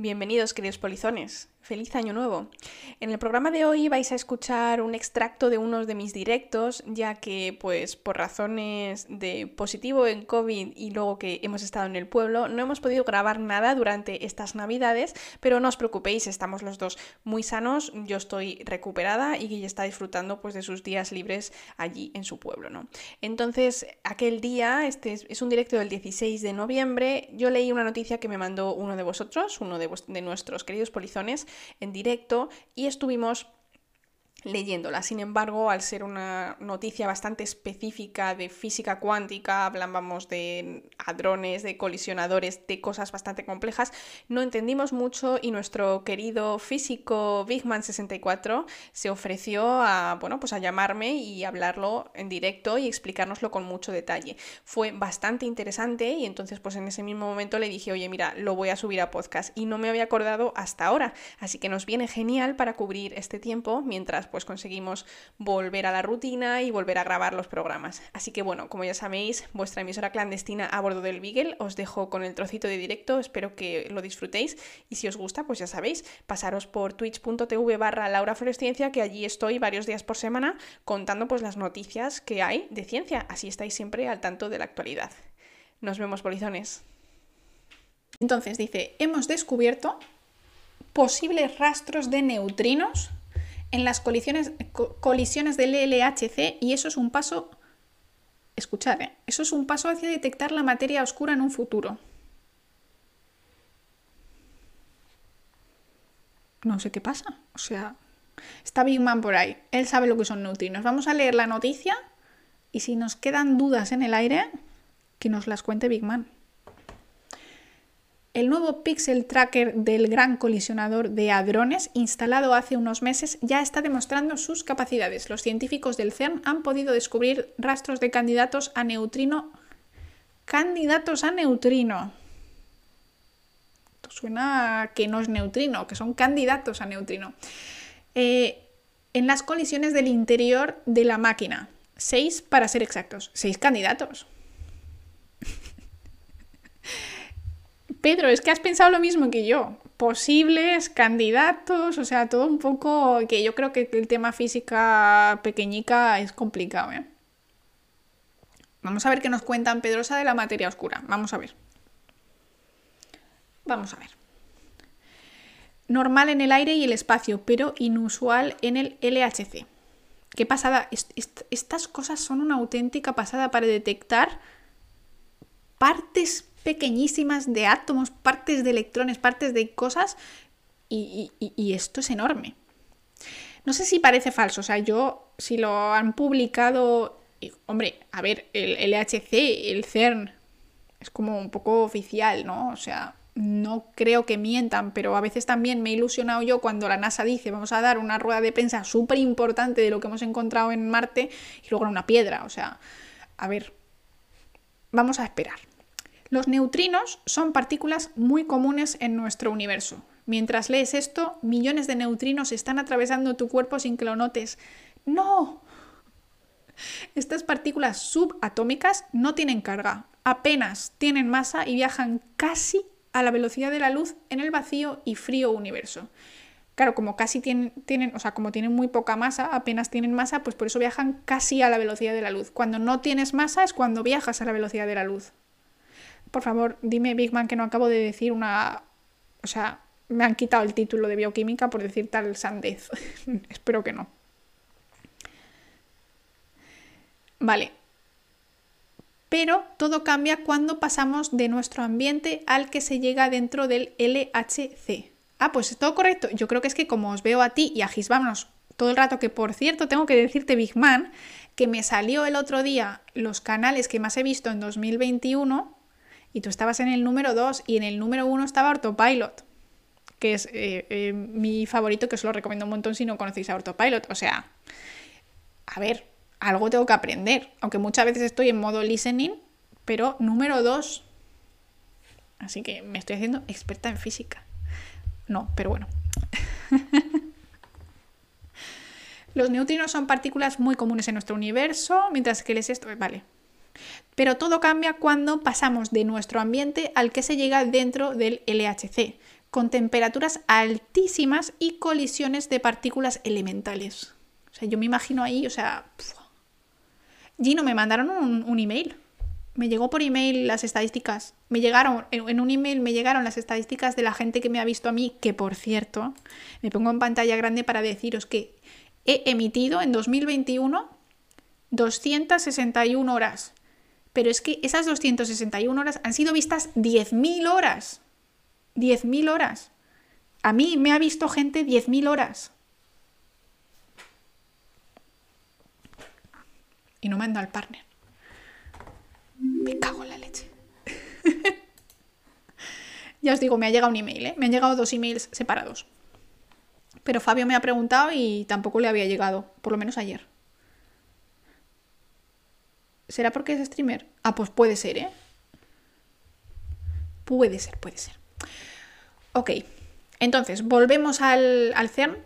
Bienvenidos, queridos polizones. Feliz año nuevo. En el programa de hoy vais a escuchar un extracto de unos de mis directos, ya que pues por razones de positivo en COVID y luego que hemos estado en el pueblo, no hemos podido grabar nada durante estas navidades, pero no os preocupéis, estamos los dos muy sanos, yo estoy recuperada y Guille está disfrutando pues de sus días libres allí en su pueblo, ¿no? Entonces, aquel día, este es un directo del 16 de noviembre, yo leí una noticia que me mandó uno de vosotros, uno de, de nuestros queridos polizones, en directo y estuvimos leyéndola. Sin embargo, al ser una noticia bastante específica de física cuántica, hablábamos de hadrones, de colisionadores, de cosas bastante complejas, no entendimos mucho y nuestro querido físico Bigman64 se ofreció a, bueno, pues a llamarme y hablarlo en directo y explicárnoslo con mucho detalle. Fue bastante interesante y entonces pues en ese mismo momento le dije, oye, mira, lo voy a subir a podcast y no me había acordado hasta ahora, así que nos viene genial para cubrir este tiempo mientras pues conseguimos volver a la rutina y volver a grabar los programas. Así que bueno, como ya sabéis, vuestra emisora clandestina a bordo del Beagle, os dejo con el trocito de directo, espero que lo disfrutéis y si os gusta, pues ya sabéis, pasaros por twitch.tv barra que allí estoy varios días por semana contando pues las noticias que hay de ciencia, así estáis siempre al tanto de la actualidad. Nos vemos, polizones. Entonces dice, hemos descubierto posibles rastros de neutrinos en las colisiones, colisiones del LHC y eso es un paso, escuchad, ¿eh? eso es un paso hacia detectar la materia oscura en un futuro. No sé qué pasa, o sea, está Big Man por ahí, él sabe lo que son neutrinos. Vamos a leer la noticia y si nos quedan dudas en el aire, que nos las cuente Big Man. El nuevo Pixel Tracker del gran colisionador de hadrones, instalado hace unos meses, ya está demostrando sus capacidades. Los científicos del CERN han podido descubrir rastros de candidatos a neutrino. Candidatos a neutrino. Esto suena que no es neutrino, que son candidatos a neutrino. Eh, en las colisiones del interior de la máquina. Seis para ser exactos. Seis candidatos. Pedro, es que has pensado lo mismo que yo. Posibles candidatos, o sea, todo un poco que yo creo que el tema física pequeñica es complicado. ¿eh? Vamos a ver qué nos cuentan Pedrosa de la materia oscura. Vamos a ver. Vamos a ver. Normal en el aire y el espacio, pero inusual en el LHC. Qué pasada. estas cosas son una auténtica pasada para detectar partes pequeñísimas de átomos, partes de electrones, partes de cosas, y, esto es enorme. No sé si parece falso, o sea, yo, si lo han publicado, hombre, a ver, el LHC, el CERN, es como un poco oficial, ¿no? O sea, no creo que mientan, pero a veces también me he ilusionado yo cuando la NASA dice vamos a dar una rueda de prensa súper importante de lo que hemos encontrado en Marte y luego una piedra. O sea, a ver, vamos a esperar. Los neutrinos son partículas muy comunes en nuestro universo. Mientras lees esto, millones de neutrinos están atravesando tu cuerpo sin que lo notes. ¡No! Estas partículas subatómicas no tienen carga, apenas tienen masa y viajan casi a la velocidad de la luz en el vacío y frío universo. Claro, como casi tienen, tienen, o sea, como tienen muy poca masa, apenas tienen masa, pues por eso viajan casi a la velocidad de la luz. Cuando no tienes masa es cuando viajas a la velocidad de la luz. Por favor, dime, Big Man, que no acabo de decir una... O sea, me han quitado el título de bioquímica por decir tal sandez. Espero que no. Vale. Pero todo cambia cuando pasamos de nuestro ambiente al que se llega dentro del LHC. Ah, pues es todo correcto. Yo creo que es que como os veo a ti y a Gisvámonos todo el rato, que por cierto tengo que decirte, Big Man, que me salió el otro día los canales que más he visto en 2021 y tú estabas en el número 2 y en el número 1 estaba Autopilot, que es eh, eh, mi favorito, que os lo recomiendo un montón si no conocéis a Autopilot. O sea, a ver, algo tengo que aprender, aunque muchas veces estoy en modo listening, pero número 2. Así que me estoy haciendo experta en física. No, pero bueno. Los neutrinos son partículas muy comunes en nuestro universo, mientras que les esto, vale, pero todo cambia cuando pasamos de nuestro ambiente al que se llega dentro del LHC. con temperaturas altísimas y colisiones de partículas elementales. O sea, yo me imagino ahí, o sea... Gino, me mandaron un, email. Me llegó por email las estadísticas. Me llegaron, en un email me llegaron las estadísticas de la gente que me ha visto a mí, que por cierto, me pongo en pantalla grande para deciros que he emitido en 2021 261 horas. Pero es que esas 261 horas han sido vistas 10.000 horas. 10.000 horas. A mí me ha visto gente 10.000 horas. Y no me anda al partner. Me cago en la leche. ya os digo, me ha llegado un email, ¿eh? Me han llegado dos emails separados. Pero Fabio me ha preguntado y tampoco le había llegado, por lo menos ayer. ¿Será porque es streamer? Ah, pues puede ser, ¿eh? Puede ser, puede ser. Ok, entonces, volvemos al, CERN.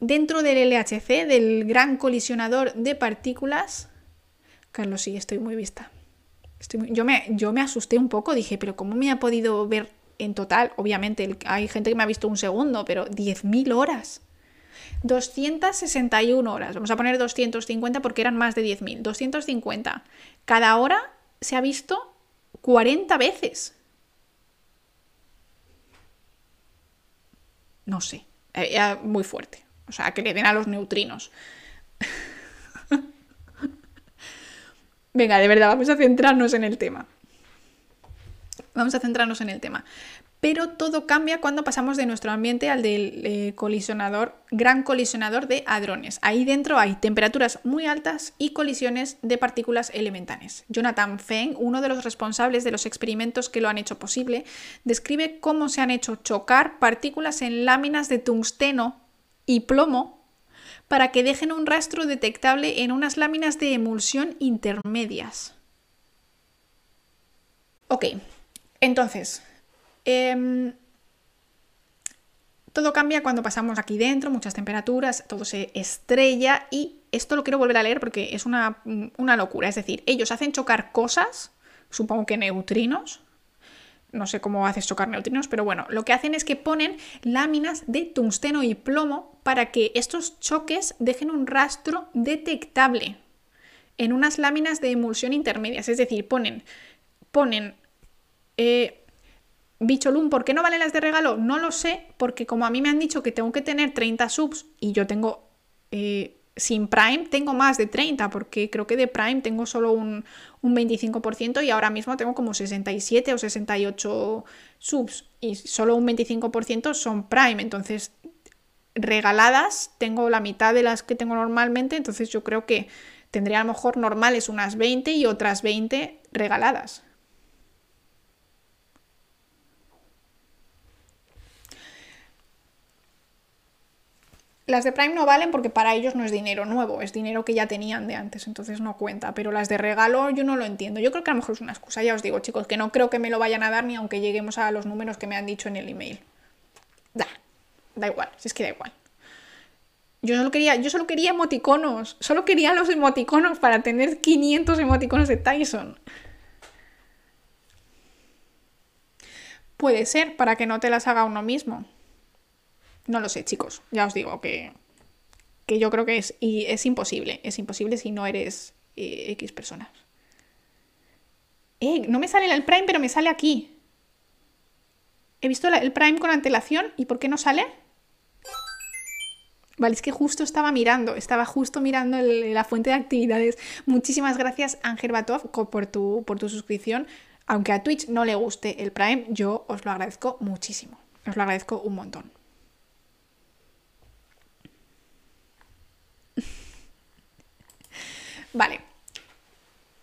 Dentro del LHC, del gran colisionador de partículas. Carlos, sí, estoy muy vista. Yo, me, yo me asusté un poco, dije, pero ¿cómo me ha podido ver en total? Obviamente, hay gente que me ha visto un segundo, pero 10.000 horas. 261 horas. Vamos a poner 250 porque eran más de 10.000. 250. Cada hora se ha visto 40 veces. No sé. Era muy fuerte. O sea, que le den a los neutrinos. Venga, de verdad, vamos a centrarnos en el tema. Vamos a centrarnos en el tema pero todo cambia cuando pasamos de nuestro ambiente al del eh, colisionador, gran colisionador de hadrones. Ahí dentro hay temperaturas muy altas y colisiones de partículas elementales. Jonathan Feng, uno de los responsables de los experimentos que lo han hecho posible, describe cómo se han hecho chocar partículas en láminas de tungsteno y plomo para que dejen un rastro detectable en unas láminas de emulsión intermedias. Ok, entonces, Em, todo cambia cuando pasamos aquí dentro, muchas temperaturas, todo se estrella y esto lo quiero volver a leer porque es una, una locura. Es decir, ellos hacen chocar cosas, supongo que neutrinos, no sé cómo haces chocar neutrinos, pero bueno, lo que hacen es que ponen láminas de tungsteno y plomo para que estos choques dejen un rastro detectable en unas láminas de emulsión intermedias. Es decir, ponen, ponen eh, Bicholum, ¿por qué no valen las de regalo? No lo sé, porque como a mí me han dicho que tengo que tener 30 subs y yo tengo eh, sin Prime, tengo más de 30, porque creo que de Prime tengo solo un, un 25% y ahora mismo tengo como 67 o 68 subs y solo un 25% son Prime, entonces regaladas tengo la mitad de las que tengo normalmente, entonces yo creo que tendría a lo mejor normales unas 20 y otras 20 regaladas. Las de Prime no valen porque para ellos no es dinero nuevo, es dinero que ya tenían de antes, entonces no cuenta. Pero las de regalo yo no lo entiendo. Yo creo que a lo mejor es una excusa, ya os digo, chicos, que no creo que me lo vayan a dar ni aunque lleguemos a los números que me han dicho en el email. Da, da igual, si es que da igual. Yo solo quería, yo solo quería emoticonos, solo quería los emoticonos para tener 500 emoticonos de Tyson. Puede ser, para que no te las haga uno mismo. No lo sé, chicos. Ya os digo que, que yo creo que es, y es imposible. Es imposible si no eres eh, X personas. Eh, no me sale el Prime, pero me sale aquí. He visto el Prime con antelación. ¿Y por qué no sale? Vale, es que justo estaba mirando, estaba justo mirando la fuente de actividades. Muchísimas gracias, Ángel Batov, por tu, por tu suscripción. Aunque a Twitch no le guste el Prime, yo os lo agradezco muchísimo. Os lo agradezco un montón. Vale.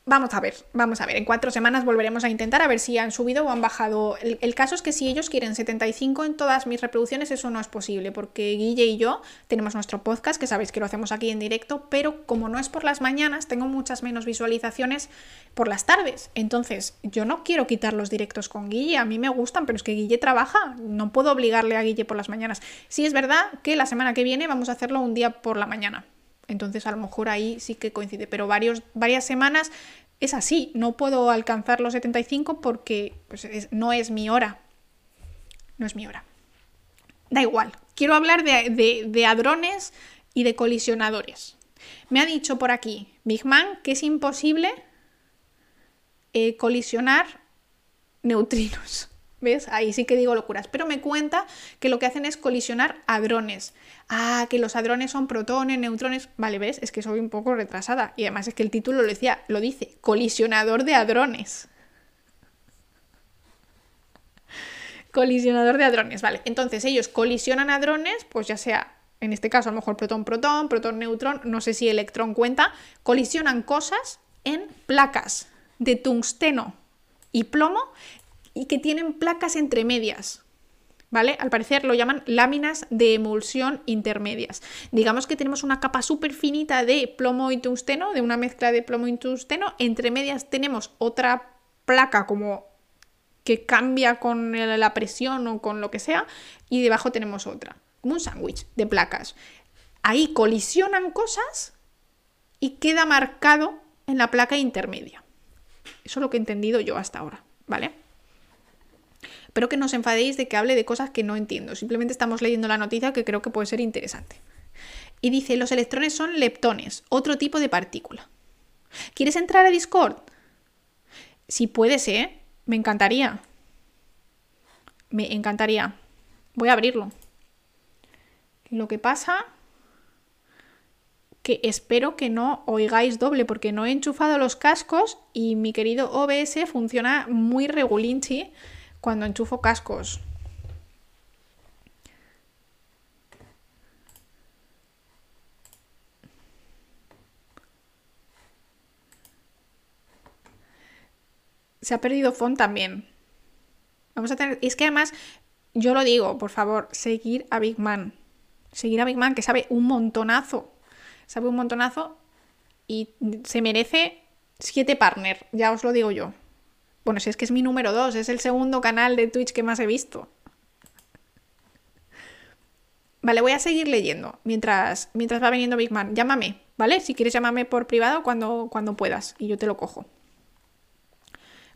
Vamos a ver, vamos a ver. En cuatro semanas volveremos a intentar a ver si han subido o han bajado. El, caso es que si ellos quieren 75 en todas mis reproducciones, eso no es posible, porque Guille y yo tenemos nuestro podcast, que sabéis que lo hacemos aquí en directo, pero como no es por las mañanas, tengo muchas menos visualizaciones por las tardes. Entonces, yo no quiero quitar los directos con Guille, a mí me gustan, pero es que Guille trabaja, no puedo obligarle a Guille por las mañanas. Sí es verdad que la semana que viene vamos a hacerlo un día por la mañana entonces a lo mejor ahí sí que coincide, pero varios, varias semanas es así, no puedo alcanzar los 75 porque pues, no es mi hora. no es mi hora. Da igual, quiero hablar de, hadrones y de colisionadores. Me ha dicho por aquí Big Man que es imposible eh, colisionar neutrinos. ¿Ves? Ahí sí que digo locuras. Pero me cuenta que lo que hacen es colisionar hadrones. Ah, que los hadrones son protones, neutrones. Vale, ¿ves? Es que soy un poco retrasada. Y además es que el título lo decía, lo dice, colisionador de hadrones. Colisionador de hadrones, vale. Entonces ellos colisionan hadrones, pues ya sea, en este caso a lo mejor protón-protón, protón-neutrón, no sé si electrón cuenta, colisionan cosas en placas de tungsteno y plomo y que tienen placas entre medias. ¿Vale? Al parecer lo llaman láminas de emulsión intermedias. Digamos que tenemos una capa súper finita de plomo y tungsteno, de una mezcla de plomo y tungsteno. Entre medias tenemos otra placa como que cambia con la presión o con lo que sea, y debajo tenemos otra, como un sándwich de placas. Ahí colisionan cosas y queda marcado en la placa intermedia. Eso es lo que he entendido yo hasta ahora, ¿vale? Espero que no os enfadéis de que hable de cosas que no entiendo. Simplemente estamos leyendo la noticia que creo que puede ser interesante. Y dice, los electrones son leptones, otro tipo de partícula. ¿Quieres entrar a Discord? Si puedes, ¿eh? Me encantaría. Me encantaría. Voy a abrirlo. Lo que pasa que espero que no oigáis doble porque no he enchufado los cascos y mi querido OBS funciona muy regulinchi cuando enchufo cascos. se ha perdido font también. Vamos a tener. Y es que además, yo lo digo, por favor, seguir a Big Man. Seguir a Big Man, que sabe un montonazo. Sabe un montonazo y se merece siete partners, ya os lo digo yo. Bueno, si es que es mi número dos, es el segundo canal de Twitch que más he visto. Vale, voy a seguir leyendo mientras, mientras va viniendo Big Man. Llámame, ¿vale? Si quieres llámame por privado cuando, cuando puedas y yo te lo cojo.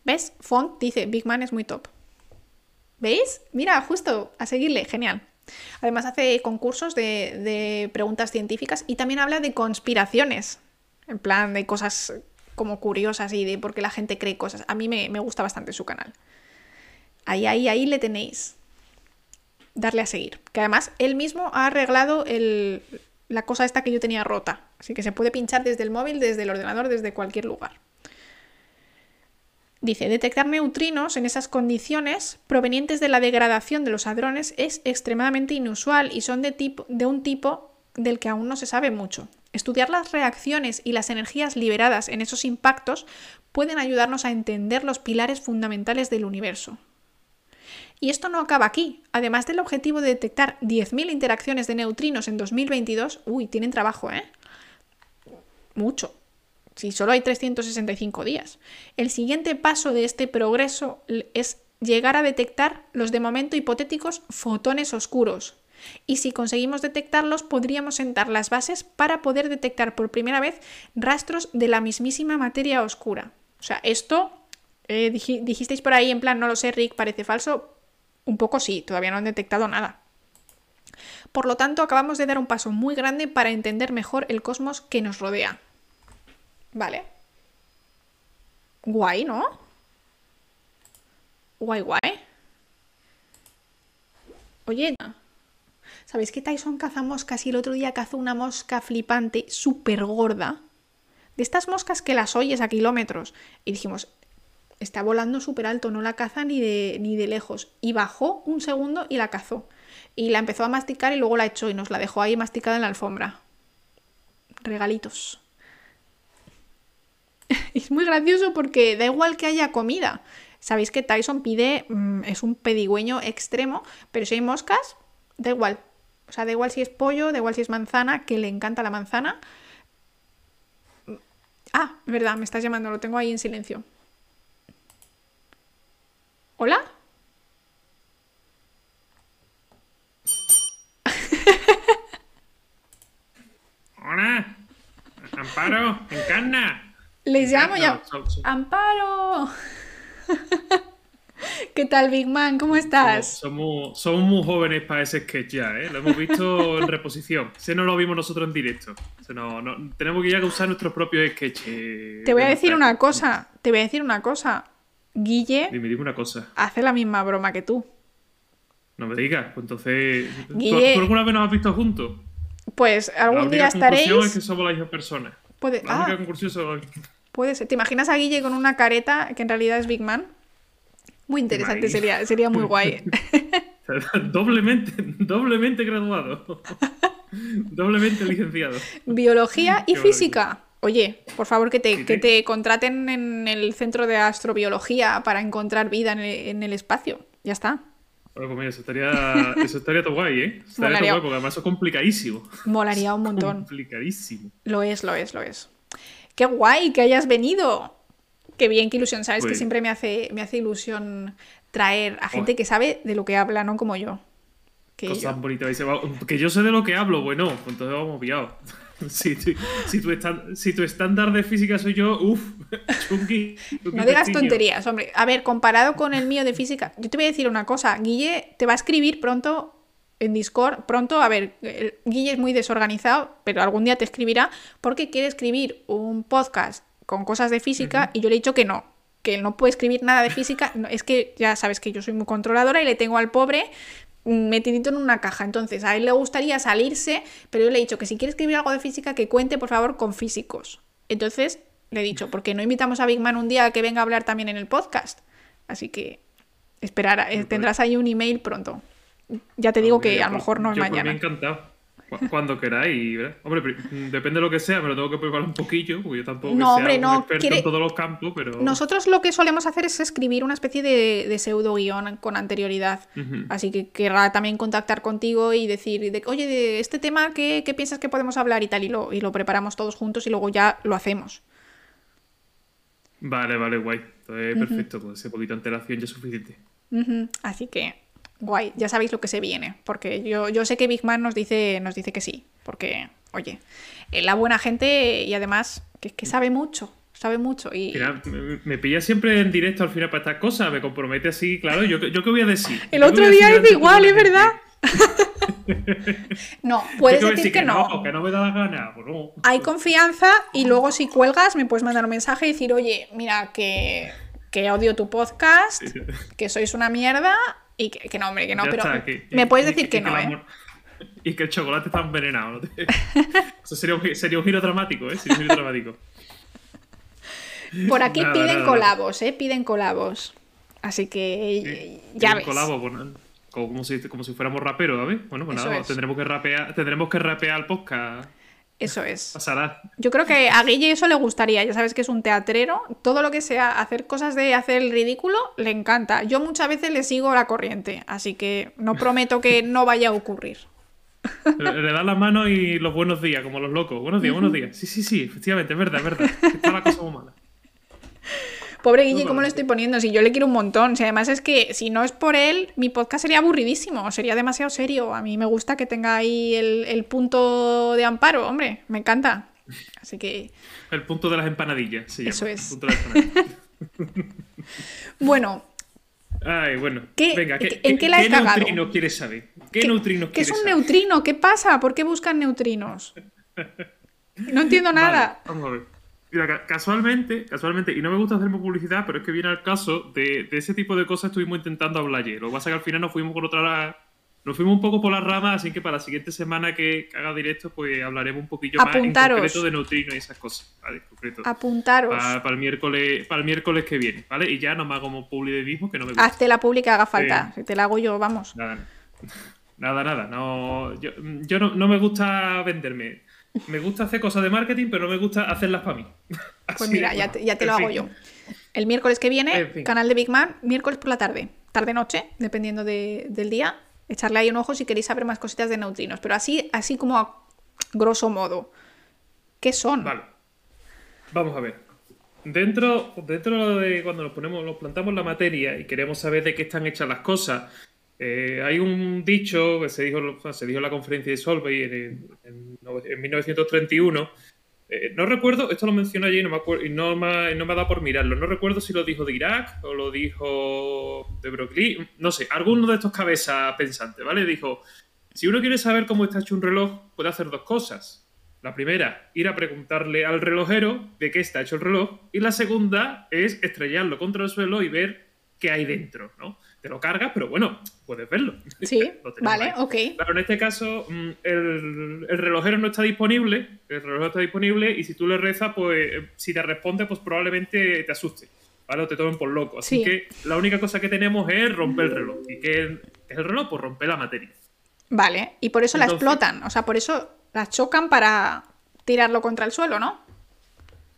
¿Ves? Font dice, Big Man es muy top. ¿Veis? Mira, justo a seguirle, genial. Además hace concursos de, preguntas científicas y también habla de conspiraciones, en plan de cosas como curiosas y de por qué la gente cree cosas. A mí me, gusta bastante su canal. Ahí, ahí, ahí le tenéis. Darle a seguir. Que además él mismo ha arreglado la cosa esta que yo tenía rota. Así que se puede pinchar desde el móvil, desde el ordenador, desde cualquier lugar. Dice, detectar neutrinos en esas condiciones provenientes de la degradación de los hadrones es extremadamente inusual y son de, tipo, de un tipo del que aún no se sabe mucho. Estudiar las reacciones y las energías liberadas en esos impactos pueden ayudarnos a entender los pilares fundamentales del universo. Y esto no acaba aquí. Además del objetivo de detectar 10.000 interacciones de neutrinos en 2022, uy, tienen trabajo, ¿eh? Mucho si solo hay 365 días. El siguiente paso de este progreso es llegar a detectar los de momento hipotéticos fotones oscuros. Y si conseguimos detectarlos, podríamos sentar las bases para poder detectar por primera vez rastros de la mismísima materia oscura. O sea, esto eh, dijisteis por ahí en plan, no lo sé, Rick, parece falso. Un poco sí, todavía no han detectado nada. Por lo tanto, acabamos de dar un paso muy grande para entender mejor el cosmos que nos rodea. Vale. Guay, ¿no? Guay, guay. Oye, ¿sabéis que Tyson caza moscas y el otro día cazó una mosca flipante súper gorda? De estas moscas que las oyes a kilómetros. Y dijimos, está volando súper alto, no la caza ni de, ni de lejos. Y bajó un segundo y la cazó. Y la empezó a masticar y luego la echó y nos la dejó ahí masticada en la alfombra. Regalitos. es muy gracioso porque da igual que haya comida. Sabéis que Tyson pide, mm, es un pedigüeño extremo, pero si hay moscas, da igual. O sea, da igual si es pollo, da igual si es manzana, que le encanta la manzana. Ah, verdad, me estás llamando, lo tengo ahí en silencio. ¿Hola? Hola, Amparo, encarna. Les llamo ya. ¡Amparo! ¿Qué tal, Big Man? ¿Cómo estás? Somos, somos, muy jóvenes para ese sketch ya, ¿eh? Lo hemos visto en reposición. Si no lo vimos nosotros en directo. no, no, tenemos que ya usar nuestros propios sketches. Te voy a decir una cosa. Te voy a decir una cosa. Guille. Dime, dime una cosa. Hace la misma broma que tú. No me digas. Pues entonces. Guille... ¿Tú, alguna vez nos has visto juntos? Pues algún día estaréis. La es que somos la misma persona. Puede... La única ah. conclusión Puede ser. ¿Te imaginas a Guille con una careta que en realidad es Big Man? Muy interesante, sería, sería muy guay. doblemente, doblemente graduado. doblemente licenciado. Biología y física. Oye, por favor que te, que te contraten en el centro de astrobiología para encontrar vida en el, espacio. Ya está. Bueno, pues eso estaría, eso estaría todo guay, ¿eh? Estaría todo guay, porque además es complicadísimo. Molaría un montón. Complicadísimo. Lo es, lo es, lo es. ¡Qué guay que hayas venido! Qué bien, qué ilusión, ¿sabes? Que siempre me hace, me hace ilusión traer a gente que sabe de lo que habla, no como yo. Que Cosas yo. bonitas. Que yo sé de lo que hablo, bueno, pues entonces vamos pillados. Si tu, si, tu estándar de física soy yo, uff, chungi. No digas tonterías, hombre. A ver, comparado con el mío de física, yo te voy a decir una cosa. Guille te va a escribir pronto en Discord. Pronto, a ver, Guille es muy desorganizado, pero algún día te escribirá porque quiere escribir un podcast con cosas de física y yo le he dicho que no, que no puede escribir nada de física. es que ya sabes que yo soy muy controladora y le tengo al pobre metidito en una caja. Entonces, a él le gustaría salirse, pero yo le he dicho que si quiere escribir algo de física, que cuente por favor con físicos. Entonces, le he dicho, ¿por qué no invitamos a Big Man un día a que venga a hablar también en el podcast? Así que esperar, eh, tendrás ahí un email pronto. Ya te digo que a lo mejor no es mañana. Me encantado. Cuando queráis, ¿verdad? Hombre, depende de lo que sea, me lo tengo que preparar un poquillo, porque yo tampoco no, hombre, no, experto en todos los campos, pero... Nosotros lo que solemos hacer es escribir una especie de, pseudo guion con anterioridad. Así que querrá también contactar contigo y decir, de, oye, de este tema, ¿qué, piensas que podemos hablar y tal? Y lo, y lo preparamos todos juntos y luego ya lo hacemos. Vale, vale, guay. Entonces, perfecto, con ese poquito de antelación ya es suficiente. Así que guay, ya sabéis lo que se viene, porque yo, yo sé que Big Man nos dice, nos dice que sí, porque, oye, eh, la buena gente y además que, que sabe mucho, sabe mucho. Y... me, pilla siempre en directo al final para estas cosas, me compromete así, claro, yo, yo qué voy a decir. El otro día es igual, es verdad. no, puedes decir, que, no. Que no me da la gana. Pues Hay confianza y luego si cuelgas me puedes mandar un mensaje y decir, oye, mira, que, que odio tu podcast, que sois una mierda y que, no, hombre, que no, pero me puedes decir que, no, ¿eh? Y que el chocolate está envenenado. Eso sería un, sería un, giro dramático, ¿eh? Sería un giro dramático. Por aquí piden colabos, ¿eh? Piden colabos. Así que ya ves. Colabo, como, si, como si fuéramos raperos, ¿sabes? Bueno, pues nada, tendremos que rapear, tendremos que rapear el podcast. Eso es. Pasará. Yo creo que a Guille eso le gustaría. Ya sabes que es un teatrero. Todo lo que sea hacer cosas de hacer el ridículo le encanta. Yo muchas veces le sigo la corriente. Así que no prometo que no vaya a ocurrir. Le, da la mano y los buenos días, como los locos. Buenos días, buenos días. Sí, sí, sí, efectivamente, es verdad, es verdad. Está la cosa muy mala. Pobre Guille, ¿cómo le estoy poniendo? Si yo le quiero un montón. Si además es que si no es por él, mi podcast sería aburridísimo, sería demasiado serio. A mí me gusta que tenga ahí el, punto de amparo, hombre, me encanta. Así que. El punto de las empanadillas, sí. Eso es. bueno. Ay, bueno. Venga, ¿qué, ¿en qué, la ¿qué neutrino quieres saber? ¿Qué, neutrino ¿Qué es un neutrino? ¿Qué pasa? ¿Por qué buscan neutrinos? No entiendo nada. vamos a ver. Mira, casualmente, casualmente, y no me gusta hacerme publicidad, pero es que viene al caso de, ese tipo de cosas estuvimos intentando hablar ayer. Lo que pasa es que al final nos fuimos por otra nos fuimos un poco por las ramas, así que para la siguiente semana que haga directo, pues hablaremos un poquillo más en concreto de neutrinos y esas cosas, ¿vale? concreto. Apuntaros. Para, el miércoles, para el miércoles que viene, ¿vale? Y ya no me hago como publi de mismo, que no me gusta. Hazte la publi que haga falta, si te la hago yo, vamos. Nada, nada, nada. No, yo, yo no, no me gusta venderme. Me gusta hacer cosas de marketing, pero no me gusta hacerlas para mí. pues mira, ya te, lo hago yo. El miércoles que viene, canal de Big Man, miércoles por la tarde, tarde-noche, dependiendo del día. Echarle ahí un ojo si queréis saber más cositas de neutrinos. Pero así, así como a grosso modo. ¿Qué son? Vale. Vamos a ver. Dentro, dentro de cuando nos ponemos, nos plantamos la materia y queremos saber de qué están hechas las cosas, eh, hay un dicho que se dijo, se dijo en la conferencia de Solvay en, 1931 Eh, no recuerdo, esto lo mencioné allí no me, y no, me, no me dado por mirarlo. No recuerdo si lo dijo de Irak o lo dijo de Brooklyn. No sé, alguno de estos cabezas pensantes, ¿vale? Dijo: si uno quiere saber cómo está hecho un reloj, puede hacer dos cosas. La primera, ir a preguntarle al relojero de qué está hecho el reloj. Y la segunda es estrellarlo contra el suelo y ver qué hay dentro, ¿no? Te lo cargas, pero bueno, puedes verlo. Sí, vale, ok. Claro, en este caso, mm, el, relojero no está disponible, el relojero está disponible y si tú le rezas, pues eh, si te responde, pues probablemente te asuste, ¿vale? O te tomen por loco. Así que la única cosa que tenemos es romper el reloj. ¿Y qué es el reloj? Pues romper la materia. Vale, y por eso la explotan, o sea, por eso la chocan para tirarlo contra el suelo, ¿no?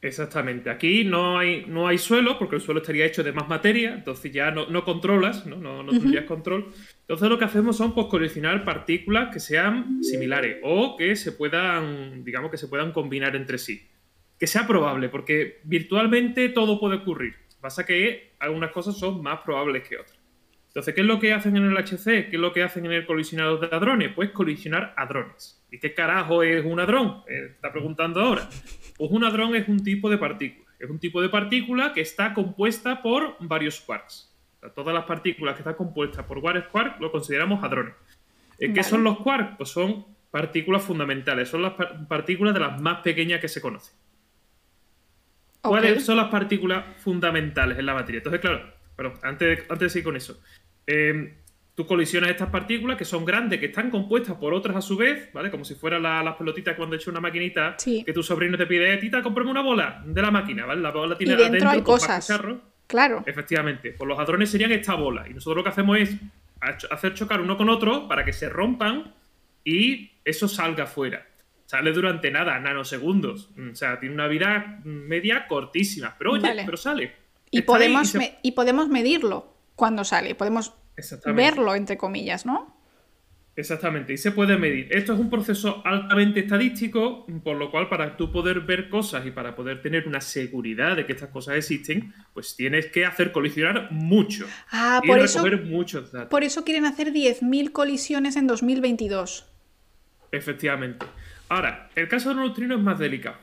Exactamente. Aquí no hay, no hay suelo, porque el suelo estaría hecho de más materia, entonces ya no, controlas, ¿no? No, tendrías control. Entonces lo que hacemos son pues, coleccionar partículas que sean similares o que se puedan, digamos, que se puedan combinar entre sí. Que sea probable, porque virtualmente todo puede ocurrir. Pasa que algunas cosas son más probables que otras. Entonces, ¿qué es lo que hacen en el HC? ¿Qué es lo que hacen en el colisionador de hadrones? Pues colisionar hadrones. ¿Y qué carajo es un hadrón? Eh, está preguntando ahora. Pues un hadrón es un tipo de partícula. Es un tipo de partícula que está compuesta por varios quarks. todas las partículas que están compuestas por varios quarks lo consideramos hadrones. Eh, ¿Qué son los quarks? Pues son partículas fundamentales. Son las partículas de las más pequeñas que se conocen. ¿Cuáles son las partículas fundamentales en la materia? Entonces, claro, pero antes, antes de seguir con eso, Em, tú colisionas estas partículas que son grandes, que están compuestas por otras a su vez, ¿vale? Como si fueran las pelotitas cuando he hecho una maquinita que tu sobrino te pide, tita, cómprame una bola de la máquina, ¿vale? La bola tiene y dentro, hay cosas. Claro. Efectivamente. Pues los hadrones serían esta bola. Y nosotros lo que hacemos es hacer chocar uno con otro para que se rompan y eso salga fuera. Sale durante nada, nanosegundos. O sea, tiene una vida media cortísima. Pero oye, pero sale. Y podemos, y podemos medirlo cuando sale. Podemos verlo, entre comillas, ¿no? Exactamente, y se puede medir. Esto es un proceso altamente estadístico, por lo cual para tú poder ver cosas y para poder tener una seguridad de que estas cosas existen, pues tienes que hacer colisionar mucho. Ah, por eso, muchos datos. Por eso quieren hacer 10.000 colisiones en 2022. Efectivamente. Ahora, el caso de los neutrinos es más delicado.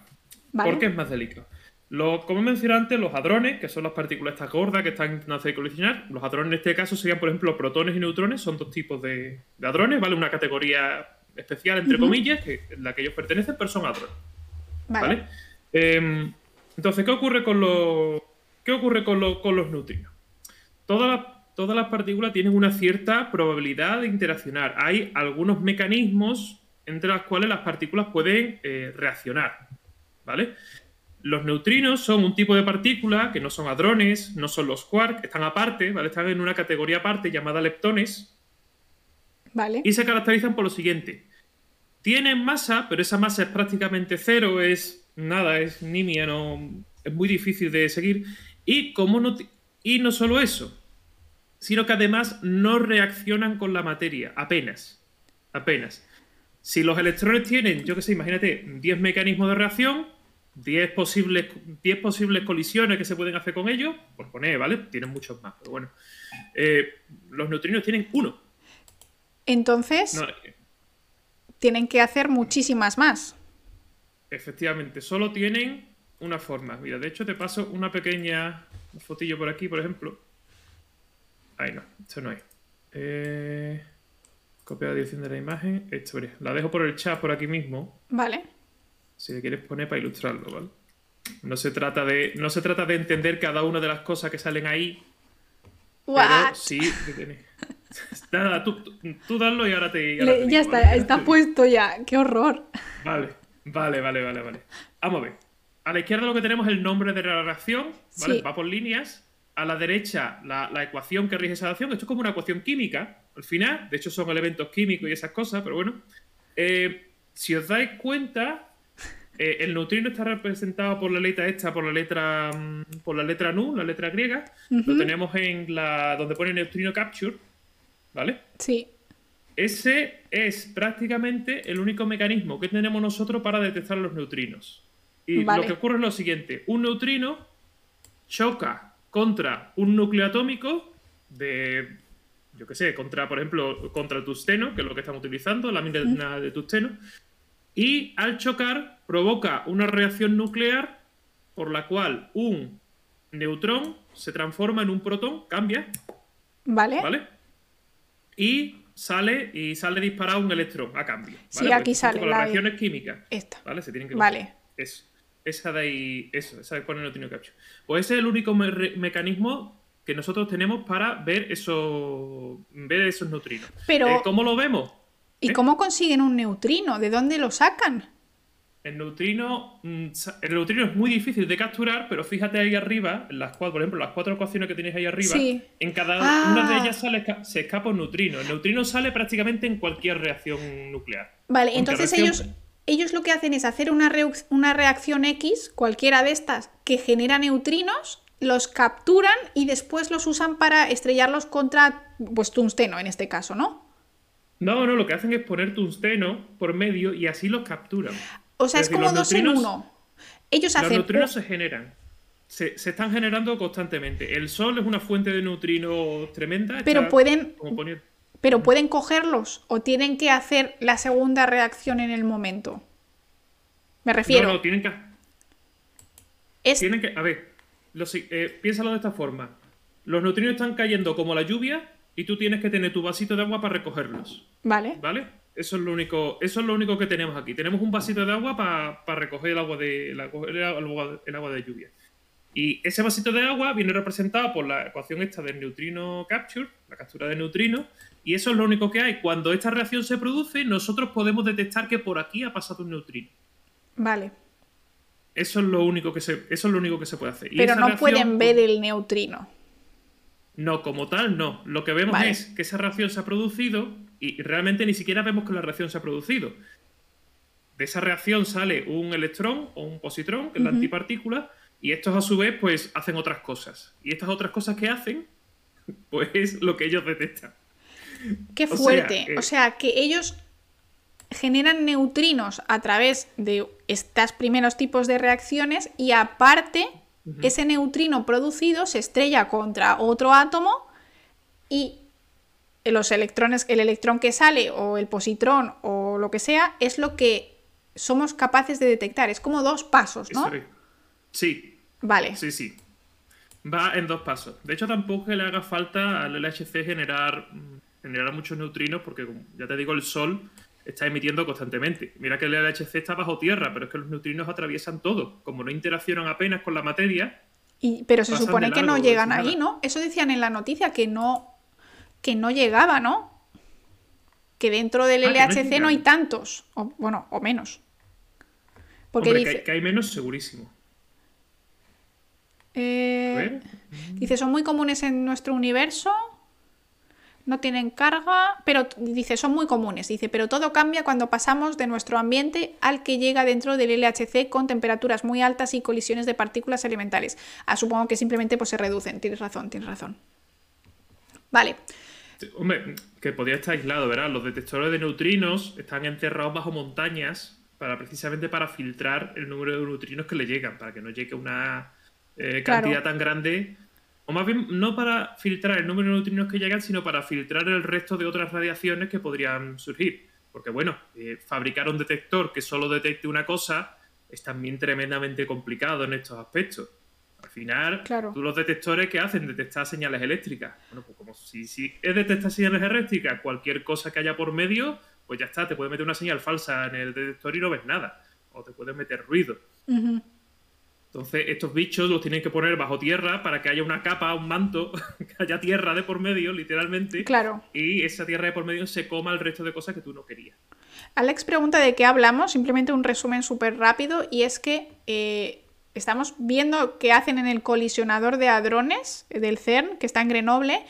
¿Por qué es más delicado? Como mencioné antes, los hadrones, que son las partículas estas gordas que están intentando hacer colisionar, los hadrones en este caso serían, por ejemplo, protones y neutrones, son dos tipos de, hadrones, ¿vale? Una categoría especial, entre comillas, que, en la que ellos pertenecen, pero son hadrones. Vale. Em, entonces, ¿qué ocurre con los, qué ocurre con, los neutrinos? Todas las, partículas tienen una cierta probabilidad de interaccionar. Hay algunos mecanismos entre los cuales las partículas pueden eh, reaccionar, ¿vale? Los neutrinos son un tipo de partícula que no son hadrones, no son los quarks, están aparte, ¿vale? Están en una categoría aparte llamada leptones. Vale. Y se caracterizan por lo siguiente. Tienen masa, pero esa masa es prácticamente cero, es nada, es nimia, no, es muy difícil de seguir. Y, como no, y no solo eso, sino que además no reaccionan con la materia, apenas. Apenas. Si los electrones tienen, yo qué sé, imagínate, 10 mecanismos de reacción, 10 posibles, 10 posibles colisiones que se pueden hacer con ellos, por poner, ¿vale? Tienen muchos más, pero bueno. Eh, los neutrinos tienen uno. Entonces, eh, tienen que hacer muchísimas más. Efectivamente, solo tienen una forma. Mira, de hecho te paso una pequeña fotillo por aquí, por ejemplo. Ahí no, esto no hay. Eh, copia de dirección de la imagen. Esto, la dejo por el chat por aquí mismo. Vale si le quieres poner para ilustrarlo, ¿vale? No se trata de, no se trata de entender cada una de las cosas que salen ahí. Pero sí, Nada, tú, tú, dalo y ahora te. ya está, está puesto ya. ¡Qué horror! Vale, vale, vale, vale, vale. Vamos a ver. A la izquierda lo que tenemos es el nombre de la reacción, ¿vale? Va por líneas. A la derecha, la, ecuación que rige esa reacción. Esto es como una ecuación química, al final. De hecho, son elementos químicos y esas cosas, pero bueno. Eh, si os dais cuenta, eh, el neutrino está representado por la letra esta, por la letra mm, por la letra nu, la letra griega. Lo tenemos en la donde pone neutrino capture, ¿vale? Sí. Ese es prácticamente el único mecanismo que tenemos nosotros para detectar los neutrinos. Y lo que ocurre es lo siguiente: un neutrino choca contra un núcleo atómico de, yo qué sé, contra, por ejemplo, contra el tusteno, que es lo que estamos utilizando, la mina de tusteno y al chocar provoca una reacción nuclear por la cual un neutrón se transforma en un protón, cambia. Vale. ¿Vale? Y sale y sale disparado un electrón a cambio. Sí, aquí sale. Con las reacciones químicas. Esta. ¿Vale? Se tienen que Vale. Eso. Esa de ahí. Eso, esa de poner neutrino capture. Pues ese es el único me- mecanismo que nosotros tenemos para ver eso, ver esos neutrinos. Pero- Eh, ¿Cómo lo vemos? ¿Y ¿Eh? cómo consiguen un neutrino? ¿De dónde lo sacan? El neutrino, mm, el neutrino es muy difícil de capturar, pero fíjate ahí arriba, las cuatro, por ejemplo, las cuatro ecuaciones que tenéis ahí arriba, Sí. en cada Ah. una de ellas sale, se escapa un neutrino. El neutrino sale prácticamente en cualquier reacción nuclear. Vale, entonces ellos, ellos lo que hacen es hacer una, una reacción X, cualquiera de estas, que genera neutrinos, los capturan y después los usan para estrellarlos contra, pues, tungsteno en este caso, ¿no? No, no, lo que hacen es poner tungsteno por medio y así los capturan. O sea, es, Es decir, como los dos en uno. Ellos Los hacen... neutrinos se generan. Se, se están generando constantemente. El Sol es una fuente de neutrinos tremenda. Pero está pueden- Pero pueden cogerlos o tienen que hacer la segunda reacción en el momento. Me refiero. No, no, tienen que... es... Tienen que. A ver, eh, piénsalo de esta forma. Los neutrinos están cayendo como la lluvia y tú tienes que tener tu vasito de agua para recogerlos. Vale. ¿Vale? Eso es lo único, eso es lo único que tenemos aquí. Tenemos un vasito de agua para recoger el agua de. la- el agua, de lluvia. Y ese vasito de agua viene representado por la ecuación esta del neutrino capture, la captura de neutrinos, y eso es lo único que hay. Cuando esta reacción se produce, nosotros podemos detectar que por aquí ha pasado un neutrino. Vale. Eso es lo único que se, eso es lo único que se puede hacer. Pero no reacción, pueden ver el neutrino. No, como tal, no. Lo que vemos Vale. es que esa reacción se ha producido y realmente ni siquiera vemos que la reacción se ha producido. De esa reacción sale un electrón o un positrón, que es la antipartícula, y estos a su vez pues hacen otras cosas. Y estas otras cosas que hacen, pues es lo que ellos detectan. Qué O sea, fuerte. eh, O sea, que ellos generan neutrinos a través de estos primeros tipos de reacciones y aparte ese neutrino producido se estrella contra otro átomo y los electrones, el electrón que sale o el positrón o lo que sea es lo que somos capaces de detectar. Es como dos pasos, ¿no? Es. Sí, Vale. sí, sí. Va en dos pasos. De hecho, tampoco que le haga falta al LHC generar, mm, generar muchos neutrinos, porque como ya te digo, el Sol está emitiendo constantemente. Mira que el LHC está bajo tierra, pero es que los neutrinos atraviesan todo. Como no interaccionan apenas con la materia, Y- pero se supone que no llegan ahí. ¿no? Eso decían en la noticia, que no, que no llegaba, ¿no? Que dentro del Ah, no LHC no, hay tantos, o, bueno, o menos. Porque hombre, que, dice, hay, que hay menos segurísimo. eh, dice, son muy comunes en nuestro universo, no tienen carga, pero dice, son muy comunes, dice, pero todo cambia cuando pasamos de nuestro ambiente al que llega dentro del LHC con temperaturas muy altas y colisiones de partículas elementales. Ah, supongo que simplemente pues se reducen, tienes razón, tienes razón. Vale, Hombre, que podría estar aislado, ¿verdad? Los detectores de neutrinos están enterrados bajo montañas para precisamente para filtrar el número de neutrinos que le llegan, para que no llegue una eh, Claro. cantidad tan grande. O más bien, no para filtrar el número de neutrinos que llegan, sino para filtrar el resto de otras radiaciones que podrían surgir. Porque, bueno, eh, fabricar un detector que solo detecte una cosa es también tremendamente complicado en estos aspectos. Al final, Claro. tú los detectores que hacen detectar señales eléctricas. Bueno, pues como si, si es detectar señales eléctricas, cualquier cosa que haya por medio, pues ya está, te puede meter una señal falsa en el detector y no ves nada. O te puede meter ruido. Entonces, estos bichos los tienen que poner bajo tierra para que haya una capa, un manto, que haya tierra de por medio, literalmente. claro. Y esa tierra de por medio se coma el resto de cosas que tú no querías. Alex pregunta de qué hablamos, simplemente un resumen súper rápido, y es que eh, estamos viendo qué hacen en el colisionador de hadrones eh, del CERN, que está en Grenoble,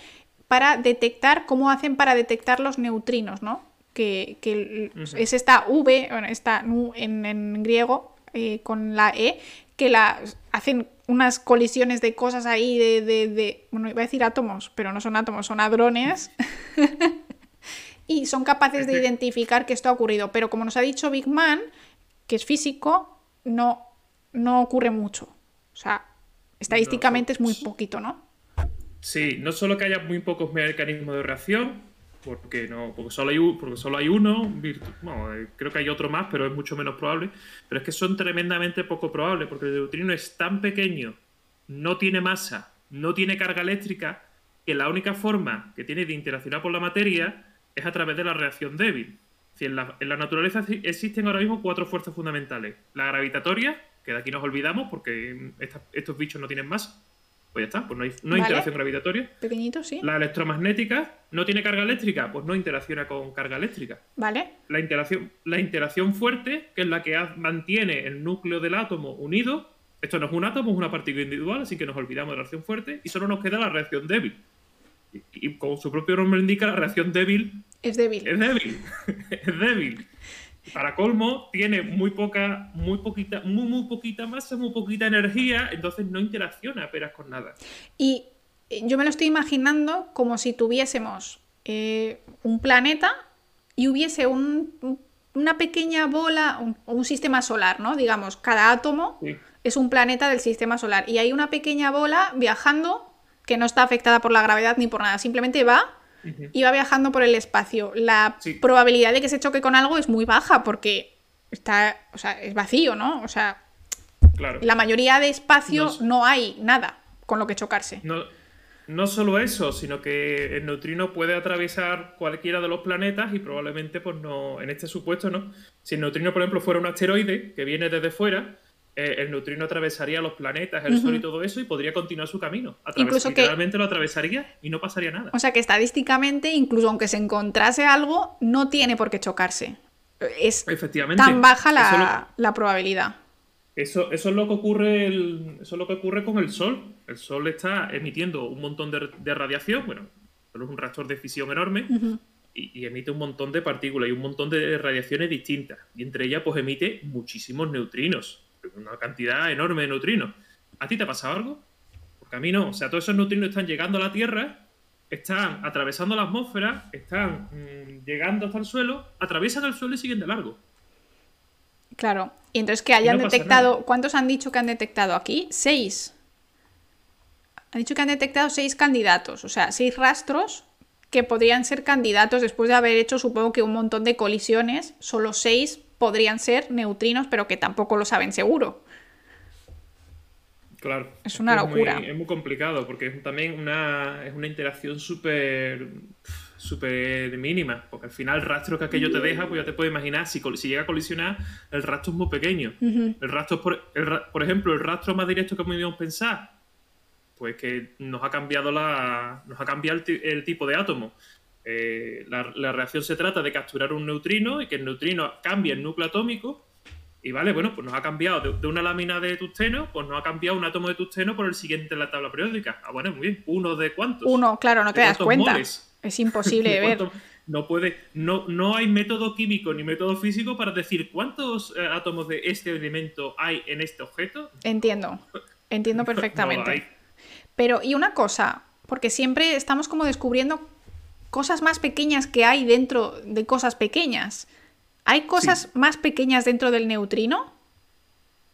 para detectar, cómo hacen para detectar los neutrinos, ¿no? Que, que es esta V, bueno, esta nu en, en griego, eh, con la E, que la, hacen unas colisiones de cosas ahí, de, de, de- bueno, iba a decir átomos, pero no son átomos, son hadrones. y son capaces de identificar que esto ha ocurrido. Pero como nos ha dicho Big Man, que es físico, no, no ocurre mucho. O sea, estadísticamente es muy poquito, ¿no? Sí, no solo que haya muy pocos mecanismos de reacción, porque no porque solo hay, porque solo hay uno, eh, creo que hay otro más, pero es mucho menos probable, pero es que son tremendamente poco probables, porque el neutrino es tan pequeño, no tiene masa, no tiene carga eléctrica, que la única forma que tiene de interaccionar con la materia es a través de la reacción débil. En la, en la naturaleza existen ahora mismo cuatro fuerzas fundamentales. La gravitatoria, que de aquí nos olvidamos porque estos bichos no tienen masa. Pues ya está, pues no hay, no interacción gravitatoria. Pequeñito, sí. La electromagnética no tiene carga eléctrica, pues no interacciona con carga eléctrica. Vale. La interacción, la interacción fuerte, que es la que mantiene el núcleo del átomo unido. Esto no es un átomo, es una partícula individual, así que nos olvidamos de la reacción fuerte y solo nos queda la reacción débil. Y, y como su propio nombre indica, la reacción débil. Es débil. Es débil. es débil para colmo, tiene muy poca, muy poquita, muy, muy poquita masa, muy poquita energía, entonces no interacciona apenas con nada. Y eh, yo me lo estoy imaginando como si tuviésemos eh, un planeta y hubiese una pequeña bola, un, un, sistema solar, ¿no? Digamos, cada átomo es un planeta del sistema solar y hay una pequeña bola viajando que no está afectada por la gravedad ni por nada, simplemente va y va viajando por el espacio. La probabilidad de que se choque con algo es muy baja porque está, o sea, es vacío, ¿no? O sea, la mayoría de espacio no, hay nada con lo que chocarse. No, no solo eso, sino que el neutrino puede atravesar cualquiera de los planetas y probablemente, pues no, en este supuesto, ¿no? Si el neutrino, por ejemplo, fuera un asteroide que viene desde fuera, eh, el neutrino atravesaría los planetas, el Sol y todo eso y podría continuar su camino. incluso que literalmente lo atravesaría y no pasaría nada. O sea que estadísticamente, incluso aunque se encontrase algo, no tiene por qué chocarse. Es Efectivamente. tan baja la, probabilidad. Eso, eso, es lo que ocurre eso es lo que ocurre con el Sol. El Sol está emitiendo un montón de, radiación, bueno, es un reactor de fisión enorme, y, emite un montón de partículas y un montón de radiaciones distintas. Y entre ellas, pues emite muchísimos neutrinos una cantidad enorme de neutrinos. ¿A ti te ha pasado algo? Porque a mí no. O sea, todos esos neutrinos están llegando a la Tierra, están atravesando la atmósfera, están mm, llegando hasta el suelo, atraviesan el suelo y siguen de largo. Claro. Y entonces que hayan detectado. ¿Cuántos han dicho que han detectado aquí? Seis. Han dicho que han detectado seis candidatos, o sea, seis rastros que podrían ser candidatos después de haber hecho, supongo que un montón de colisiones, solo seis podrían ser neutrinos, pero que tampoco lo saben seguro. Claro. Es una locura. es muy complicado porque es también una, es una interacción súper súper mínima, porque al final el rastro que aquello te deja, pues ya te puedes imaginar, si, si llega a colisionar, el rastro es muy pequeño. El rastro, por, por ejemplo, el rastro más directo que podríamos pensar, pues que nos ha cambiado la nos ha cambiado el tipo de átomo. Eh, la, reacción se trata de capturar un neutrino y que el neutrino cambie el núcleo atómico. Y vale, bueno, pues nos ha cambiado de, una lámina de tusteno, pues nos ha cambiado un átomo de tusteno por el siguiente en la tabla periódica. Ah, bueno, muy bien. ¿Uno de cuántos? Uno, claro, no te das cuenta. Es imposible de ver. No puede, no, no hay método químico ni método físico para decir cuántos eh, átomos de este elemento hay en este objeto. Entiendo, entiendo perfectamente. Pero, y una cosa, porque siempre estamos como descubriendo cosas más pequeñas que hay dentro de cosas pequeñas. ¿Hay cosas más pequeñas dentro del neutrino?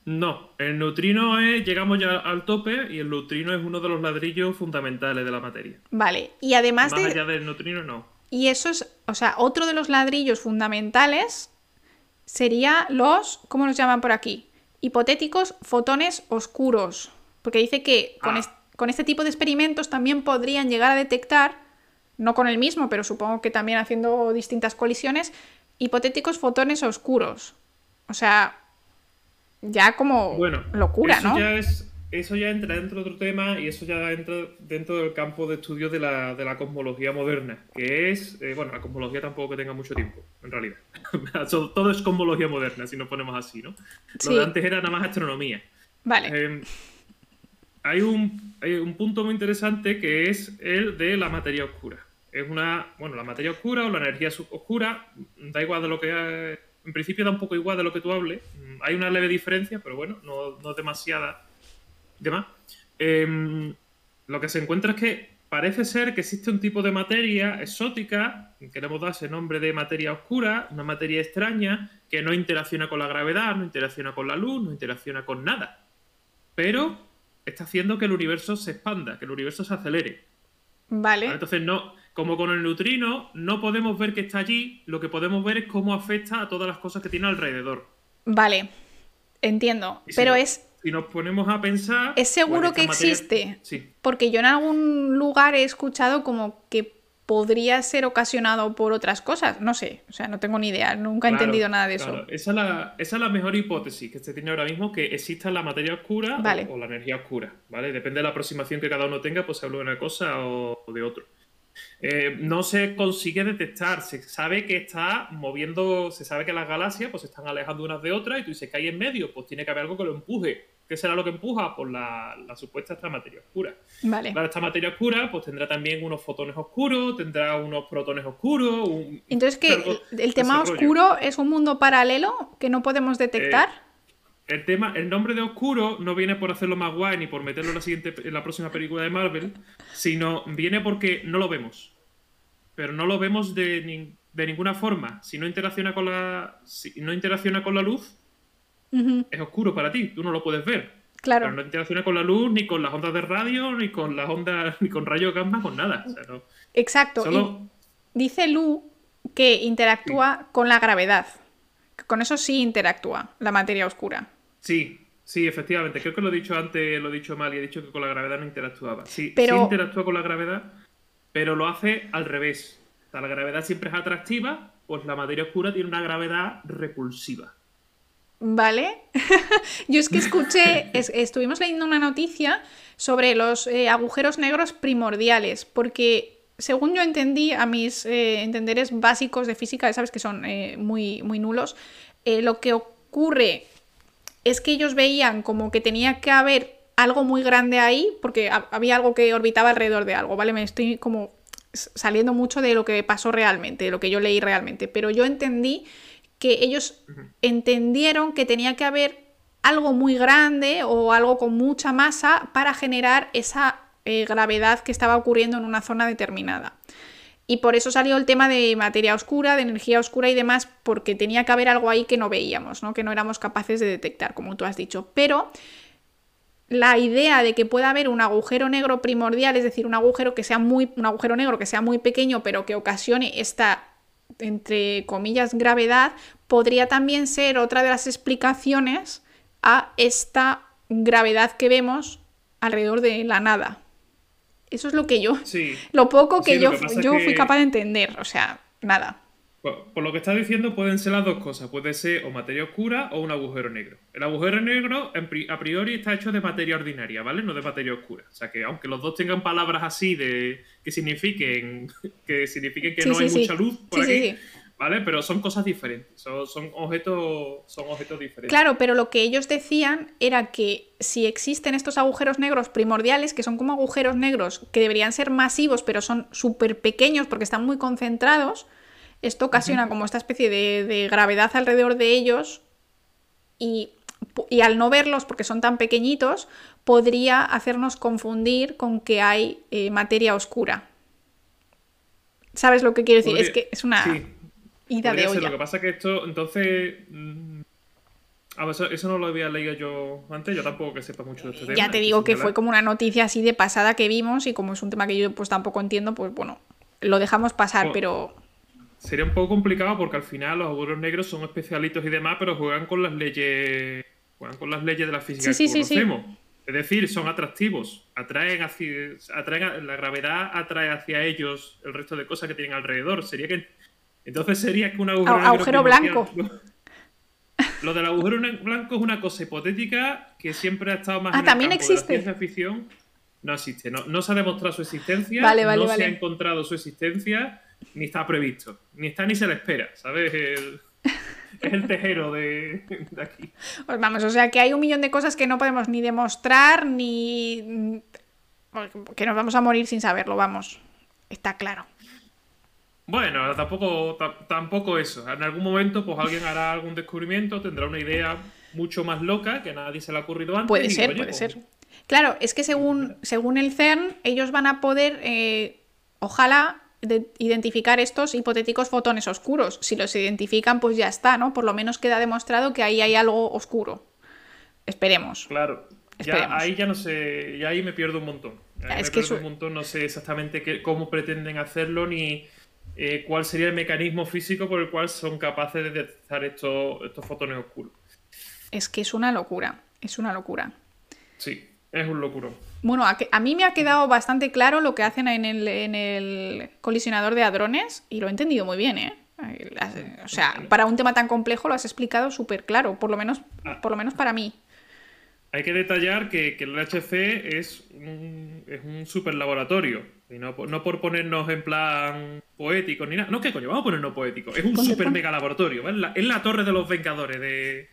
No, el neutrino es, llegamos ya al tope y el neutrino es uno de los ladrillos fundamentales de la materia. Vale, y además más allá del neutrino no. Y eso es, o sea, otro de los ladrillos fundamentales sería los, ¿cómo los llaman por aquí? Hipotéticos fotones oscuros. Porque dice que con, ah. con este tipo de experimentos también podrían llegar a detectar no con el mismo, pero supongo que también haciendo distintas colisiones, hipotéticos fotones oscuros. O sea, ya como locura, eso ¿no? Ya es, eso ya entra dentro de otro tema y eso ya entra dentro del campo de estudio de la, de la cosmología moderna, que es, eh, bueno, la cosmología tampoco que tenga mucho tiempo, en realidad. Todo es cosmología moderna, si nos ponemos así, ¿no? Lo de antes era nada más astronomía. Vale. Em, hay un, hay un punto muy interesante que es el de la materia oscura es una, bueno, la materia oscura o la energía oscura, da igual de lo que, en principio da un poco igual de lo que tú hables, hay una leve diferencia, pero bueno, no, no demasiada, demás. Em, lo que se encuentra es que parece ser que existe un tipo de materia exótica, queremos dar ese nombre de materia oscura, una materia extraña, que no interacciona con la gravedad, no interacciona con la luz, no interacciona con nada. Pero está haciendo que el universo se expanda, que el universo se acelere. Vale. Entonces no, Como con el neutrino, no podemos ver que está allí, lo que podemos ver es cómo afecta a todas las cosas que tiene alrededor. Vale, entiendo. Pero es. Si nos ponemos a pensar. ¿Es seguro que existe? Sí. Porque yo en algún lugar he escuchado como que podría ser ocasionado por otras cosas. No sé, o sea, no tengo ni idea, nunca he entendido nada de eso. Esa es, la, esa es, la, mejor hipótesis que se tiene ahora mismo, que exista la materia oscura o, la energía oscura, ¿vale? Depende de la aproximación que cada uno tenga, pues se habla de una cosa o de otro. Eh, no se consigue detectar, se sabe que está moviendo, se sabe que las galaxias pues se están alejando unas de otras y tú dices que hay en medio, pues tiene que haber algo que lo empuje. ¿Qué será lo que empuja? Pues la, supuesta esta materia oscura. Vale. esta materia oscura pues tendrá también unos fotones oscuros, tendrá unos protones oscuros. Entonces, que el, tema oscuro es un mundo paralelo que no podemos detectar. Eh, el tema, el nombre de oscuro no viene por hacerlo más guay ni por meterlo en la siguiente, en la próxima película de Marvel, sino viene porque no lo vemos. Pero no lo vemos de, de ninguna forma. Si no interacciona con la, si no interacciona con la luz, es oscuro para ti, tú no lo puedes ver. Claro. Pero no interacciona con la luz, ni con las ondas de radio, ni con las ondas, ni con rayos gamma, con nada. Exacto. dice Lu que interactúa con la gravedad. Con eso sí interactúa la materia oscura. Sí, sí, efectivamente. Creo que lo he dicho antes, lo he dicho mal y he dicho que con la gravedad no interactuaba. Sí, pero... sí interactúa con la gravedad, pero lo hace al revés. O la gravedad siempre es atractiva, pues la materia oscura tiene una gravedad repulsiva. ¿Vale? Yo es que escuché, estuvimos leyendo una noticia sobre los eh, agujeros negros primordiales, porque según yo entendí, a mis eh, entenderes básicos de física, sabes que son eh, muy, muy nulos, lo que ocurre es que ellos veían como que tenía que haber algo muy grande ahí, porque había algo que orbitaba alrededor de algo, ¿vale? Me estoy como saliendo mucho de lo que pasó realmente, de lo que yo leí realmente, pero yo entendí que ellos entendieron que tenía que haber algo muy grande o algo con mucha masa para generar esa eh, gravedad que estaba ocurriendo en una zona determinada. Y por eso salió el tema de materia oscura, de energía oscura y demás, porque tenía que haber algo ahí que no veíamos, ¿no? que no éramos capaces de detectar, como tú has dicho. Pero la idea de que pueda haber un agujero negro primordial, es decir, un agujero que sea muy, un agujero negro que sea muy pequeño, pero que ocasione esta entre comillas, gravedad, podría también ser otra de las explicaciones a esta gravedad que vemos alrededor de la nada. Eso es lo que yo, lo poco que yo, yo fui capaz de entender, o sea, nada. Por, lo que estás diciendo, pueden ser las dos cosas. Puede ser o materia oscura o un agujero negro. El agujero negro, a priori, está hecho de materia ordinaria, ¿vale? No de materia oscura. O sea que, aunque los dos tengan palabras así de que signifiquen que, signifiquen que no hay mucha luz por aquí, ¿vale? Pero son cosas diferentes. Son, objetos, son objetos diferentes. Claro, pero lo que ellos decían era que si existen estos agujeros negros primordiales, que son como agujeros negros que deberían ser masivos, pero son súper pequeños porque están muy concentrados esto ocasiona como esta especie de, gravedad alrededor de ellos y, al no verlos porque son tan pequeñitos, podría hacernos confundir con que hay eh, materia oscura. ¿Sabes lo que quiero decir? es que es una ida de olla. Lo que pasa es que esto, entonces... Mm, eso, no lo había leído yo antes, yo tampoco que sepa mucho de este tema. Ya te digo que fue como una noticia así de pasada que vimos y como es un tema que yo pues tampoco entiendo, pues bueno, lo dejamos pasar, pero sería un poco complicado porque al final los agujeros negros son especialitos y demás, pero juegan con las leyes, juegan con las leyes de la física que conocemos. Es decir, son atractivos, atraen hacia, atraen la gravedad atrae hacia ellos el resto de cosas que tienen alrededor. Sería que entonces sería que un agujero, agujero blanco. Lo del agujero blanco es una cosa hipotética que siempre ha estado más ah, en también existe. ciencia ficción. No existe, no, se ha demostrado su existencia, no se ha encontrado su existencia ni está previsto, ni está ni se le espera, ¿sabes? es el tejero de, aquí. Pues vamos, o sea que hay un millón de cosas que no podemos ni demostrar, ni que nos vamos a morir sin saberlo, vamos, está claro. Bueno, tampoco, tampoco eso. En algún momento, pues alguien hará algún descubrimiento, tendrá una idea mucho más loca que nadie se le ha ocurrido antes. Puede ser, puede pues ser. Claro, es que según, según el CERN, ellos van a poder, eh, ojalá, identificar estos hipotéticos fotones oscuros. Si los identifican, pues ya está, ¿no? Por lo menos queda demostrado que ahí hay algo oscuro. Esperemos. Claro. Ya, ahí ya no sé, ya ahí me pierdo un montón. es que un montón, no sé exactamente cómo pretenden hacerlo ni eh, cuál sería el mecanismo físico por el cual son capaces de detectar estos, estos fotones oscuros. Es que es una locura, es una locura. Sí, es un locuro. Bueno, a, a, mí me ha quedado bastante claro lo que hacen en el, en el colisionador de hadrones y lo he entendido muy bien, ¿eh? O sea, para un tema tan complejo lo has explicado súper claro, por lo menos, ah. por lo menos para mí. Hay que detallar que, el LHC es un, es un super laboratorio. Y no, no, por ponernos en plan poético ni nada. No, ¿qué coño? Vamos a ponernos poético. Es un super mega laboratorio. Es la, torre de los vengadores de,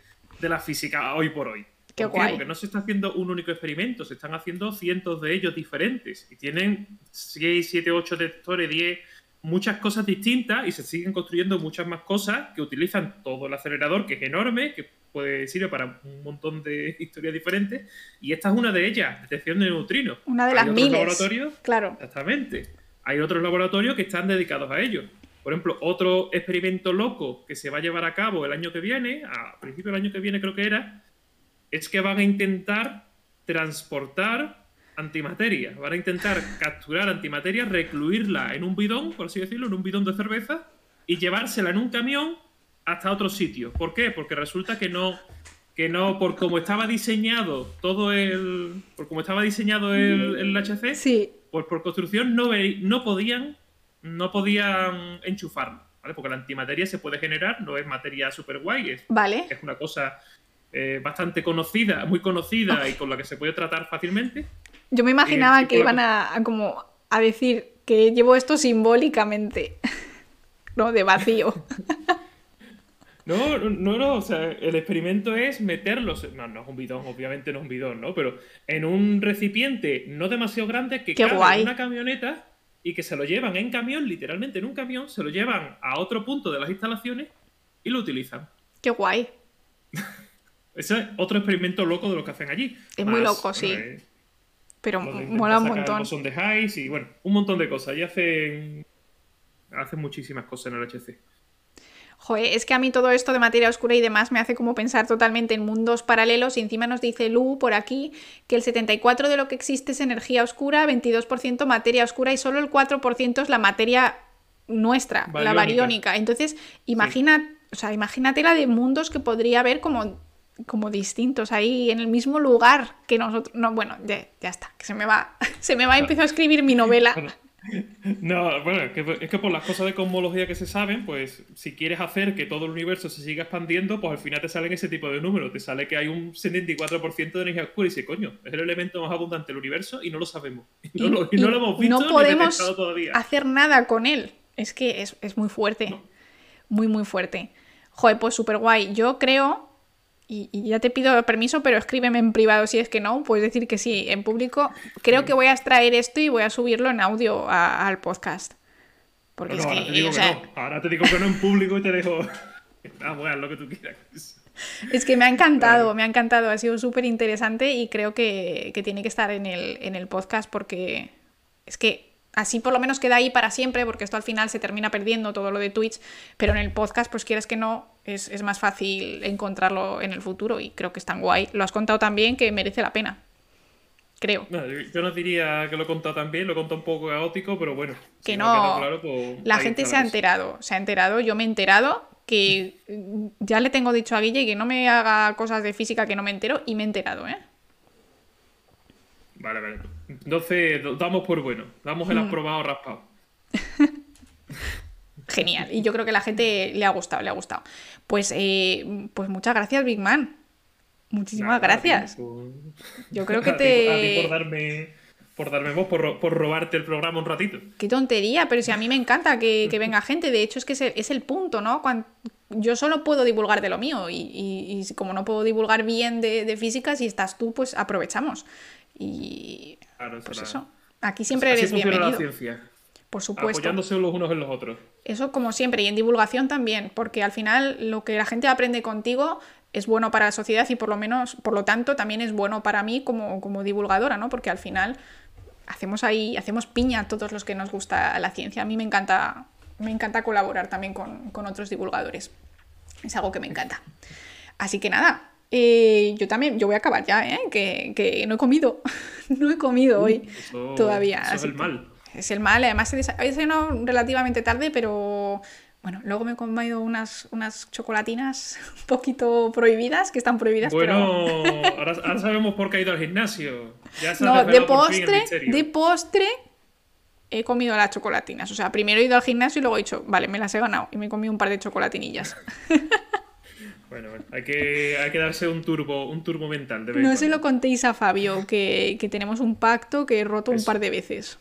la física hoy por hoy. Qué guay. Porque no se está haciendo un único experimento, se están haciendo cientos de ellos diferentes. Y tienen 6, 7, 8 detectores, 10 muchas cosas distintas y se siguen construyendo muchas más cosas que utilizan todo el acelerador, que es enorme, que puede sirve para un montón de historias diferentes. Y esta es una de ellas, detección de neutrinos. Una de las Hay miles. laboratorios. Claro. Exactamente. Hay otros laboratorios que están dedicados a ello. Por ejemplo, otro experimento loco que se va a llevar a cabo el año que viene, a principio del año que viene creo que era, es que van a intentar transportar antimateria. Van a intentar capturar antimateria, recluirla en un bidón, por así decirlo, en un bidón de cerveza, y llevársela en un camión hasta otro sitio. ¿Por qué? Porque resulta que no, que no, por como estaba diseñado todo el, por como estaba diseñado el, el HC, sí. pues por construcción no, no podían, no podían enchufarlo, ¿vale? Porque la antimateria se puede generar, no es materia super guay, es, vale. es una cosa eh, bastante conocida, muy conocida y con la que se puede tratar fácilmente. Yo me imaginaba que iban a, como a decir que llevo esto simbólicamente, ¿no? De vacío. No, no, no, o sea, el experimento es meterlos, no, no es un bidón, obviamente no es un bidón, ¿no? Pero en un recipiente no demasiado grande que cabe en una camioneta y que se lo llevan en camión, literalmente en un camión, se lo llevan a otro punto de las instalaciones y lo utilizan. Qué guay. Ese es otro experimento loco de lo que hacen allí. Es muy loco, sí. Pero mola un montón. Son de highs y bueno, un montón de cosas. Y hacen, hacen muchísimas cosas en el HC. Joder, es que a mí todo esto de materia oscura y demás me hace como pensar totalmente en mundos paralelos y encima nos dice Lu por aquí que el 74% de lo que existe es energía oscura, 22% materia oscura y solo el 4% es la materia nuestra, la bariónica. Entonces, imagina, o sea, imagínate la de mundos que podría haber como como distintos ahí en el mismo lugar que nosotros. No, bueno, ya, está, que se me va, se me va, empezó a escribir mi novela. No, bueno, es que, por las cosas de cosmología que se saben, pues si quieres hacer que todo el universo se siga expandiendo, pues al final te salen ese tipo de números. Te sale que hay un 74% de energía oscura y dice, coño, es el elemento más abundante del universo y no lo sabemos. Y no, lo, hemos visto no podemos hacer nada con él. Es que es, muy fuerte. Muy, muy fuerte. Joder, pues súper guay. Yo creo y, ya te pido permiso, pero escríbeme en privado si es que no, puedes decir que sí. En público, creo que voy a extraer esto y voy a subirlo en audio al podcast. Porque es ahora que, te digo que no. Ahora te digo que no en público y te dejo. Ah, bueno, lo que tú quieras. Es que me ha encantado, me ha encantado, ha sido súper interesante y creo que, que, tiene que estar en el, en el podcast porque es que así por lo menos queda ahí para siempre, porque esto al final se termina perdiendo todo lo de Twitch, pero en el podcast, pues quieres que no, es, más fácil encontrarlo en el futuro y creo que es tan guay. Lo has contado tan bien que merece la pena. Creo. yo no diría que lo he contado tan bien, lo he contado un poco caótico, pero bueno. Que no. Pues la gente se ha enterado, se ha enterado, yo me he enterado que ya le tengo dicho a Guille que no me haga cosas de física que no me entero y me he enterado, ¿eh? Vale, vale. Entonces, damos por bueno. Damos el mm. aprobado raspado. Genial. Y yo creo que a la gente le ha gustado, le ha gustado. Pues, eh, pues muchas gracias, Big Man. Muchísimas gracias. Yo creo que te. A ti por darme. Por darme voz, por, robarte el programa un ratito. Qué tontería, pero si a mí me encanta que, venga gente. De hecho, es que es el, punto, ¿no? Cuando, yo solo puedo divulgar de lo mío. Y, como no puedo divulgar bien de, de, física, si estás tú, pues aprovechamos. Y pues eso. Aquí siempre eres bienvenido. La ciencia. Por supuesto. Apoyándose los unos en los otros. Eso como siempre, y en divulgación también, porque al final lo que la gente aprende contigo es bueno para la sociedad y por lo menos, por lo tanto, también es bueno para mí como, como divulgadora, ¿no? Porque al final hacemos ahí, hacemos piña a todos los que nos gusta la ciencia. A mí me encanta, me encanta colaborar también con, con otros divulgadores. Es algo que me encanta. Así que nada, Eh, yo también, yo voy a acabar ya, ¿eh? Que, que no he comido. no he comido hoy eso- todavía. Eso es el mal. Es el mal, además he desa- he desayunado relativamente tarde, pero bueno, luego me he comido unas, unas chocolatinas un poquito prohibidas, que están prohibidas, pero... Bueno, ahora, ahora sabemos por qué ha ido al gimnasio. Ya se ha No, de postre, de postre he comido las chocolatinas. O sea, primero he ido al gimnasio y luego he dicho, vale, me las he ganado. Y me he comido un par de chocolatinillas. Bueno, bueno, hay que, hay que darse un turbo, un turbo mental. De No se lo contéis a Fabio, que, que tenemos un pacto que he roto un par de veces.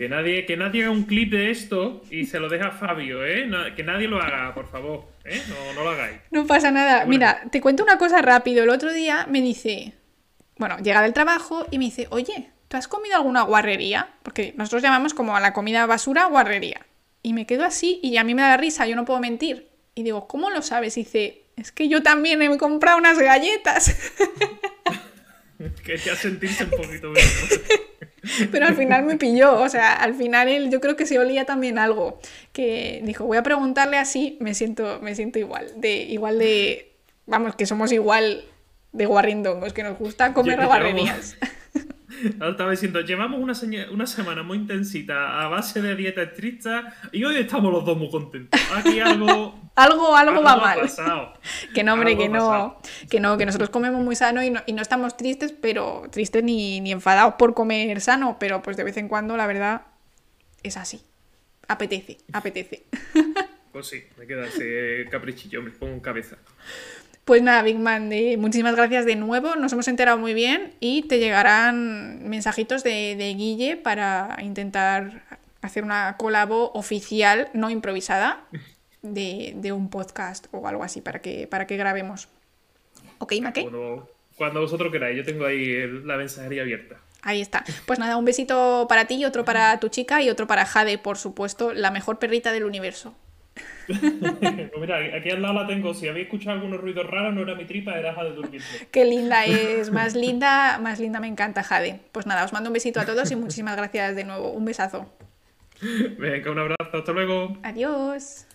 Que nadie, que nadie haga un clip de esto y se lo deje a Fabio, ¿eh? Que nadie lo haga, por favor. ¿eh? No, no lo hagáis. No pasa nada. Bueno. Mira, te cuento una cosa rápido. El otro día me dice, bueno, llega del trabajo y me dice, oye, ¿tú has comido alguna guarrería? Porque nosotros llamamos como a la comida basura guarrería. Y me quedo así y a mí me da risa, yo no puedo mentir. Y digo, ¿cómo lo sabes? Y dice, es que yo también he comprado unas galletas. Quería sentirse un poquito bien. Pero al final me pilló, o sea, al final él yo creo que se olía también algo. Que dijo, voy a preguntarle así, me siento, me siento igual. De, igual de, vamos, que somos igual de guarrindongos, que nos gusta comer Lle- guarrerías. Ahora estaba diciendo, llevamos una, seña- una semana muy intensita a base de dieta estricta y hoy estamos los dos muy contentos. Aquí algo, Algo, algo va ha mal. pasado. Que no, hombre, Algo que no, pasado. que no, que nosotros comemos muy sano y no, y no estamos tristes, pero tristes ni, ni enfadados por comer sano, pero pues de vez en cuando la verdad es así. Apetece, apetece. Pues sí, me queda ese caprichillo, me pongo en cabeza. Pues nada, Big Man, eh, muchísimas gracias de nuevo, nos hemos enterado muy bien y te llegarán mensajitos de, de Guille para intentar hacer una colabo oficial, no improvisada, de, de un podcast o algo así para que, para que grabemos. ¿Ok, Mackey? Cuando, cuando vosotros queráis, yo tengo ahí la mensajería abierta. Ahí está. Pues nada, un besito para ti, otro para tu chica y otro para Jade, por supuesto, la mejor perrita del universo. Pues mira, aquí al lado la tengo. Si habéis escuchado algunos ruidos raros, no era mi tripa, era de durmiendo. Qué linda es, más linda, más linda me encanta Jade. Pues nada, os mando un besito a todos y muchísimas gracias de nuevo. Un besazo. Venga, un abrazo, hasta luego. Adiós.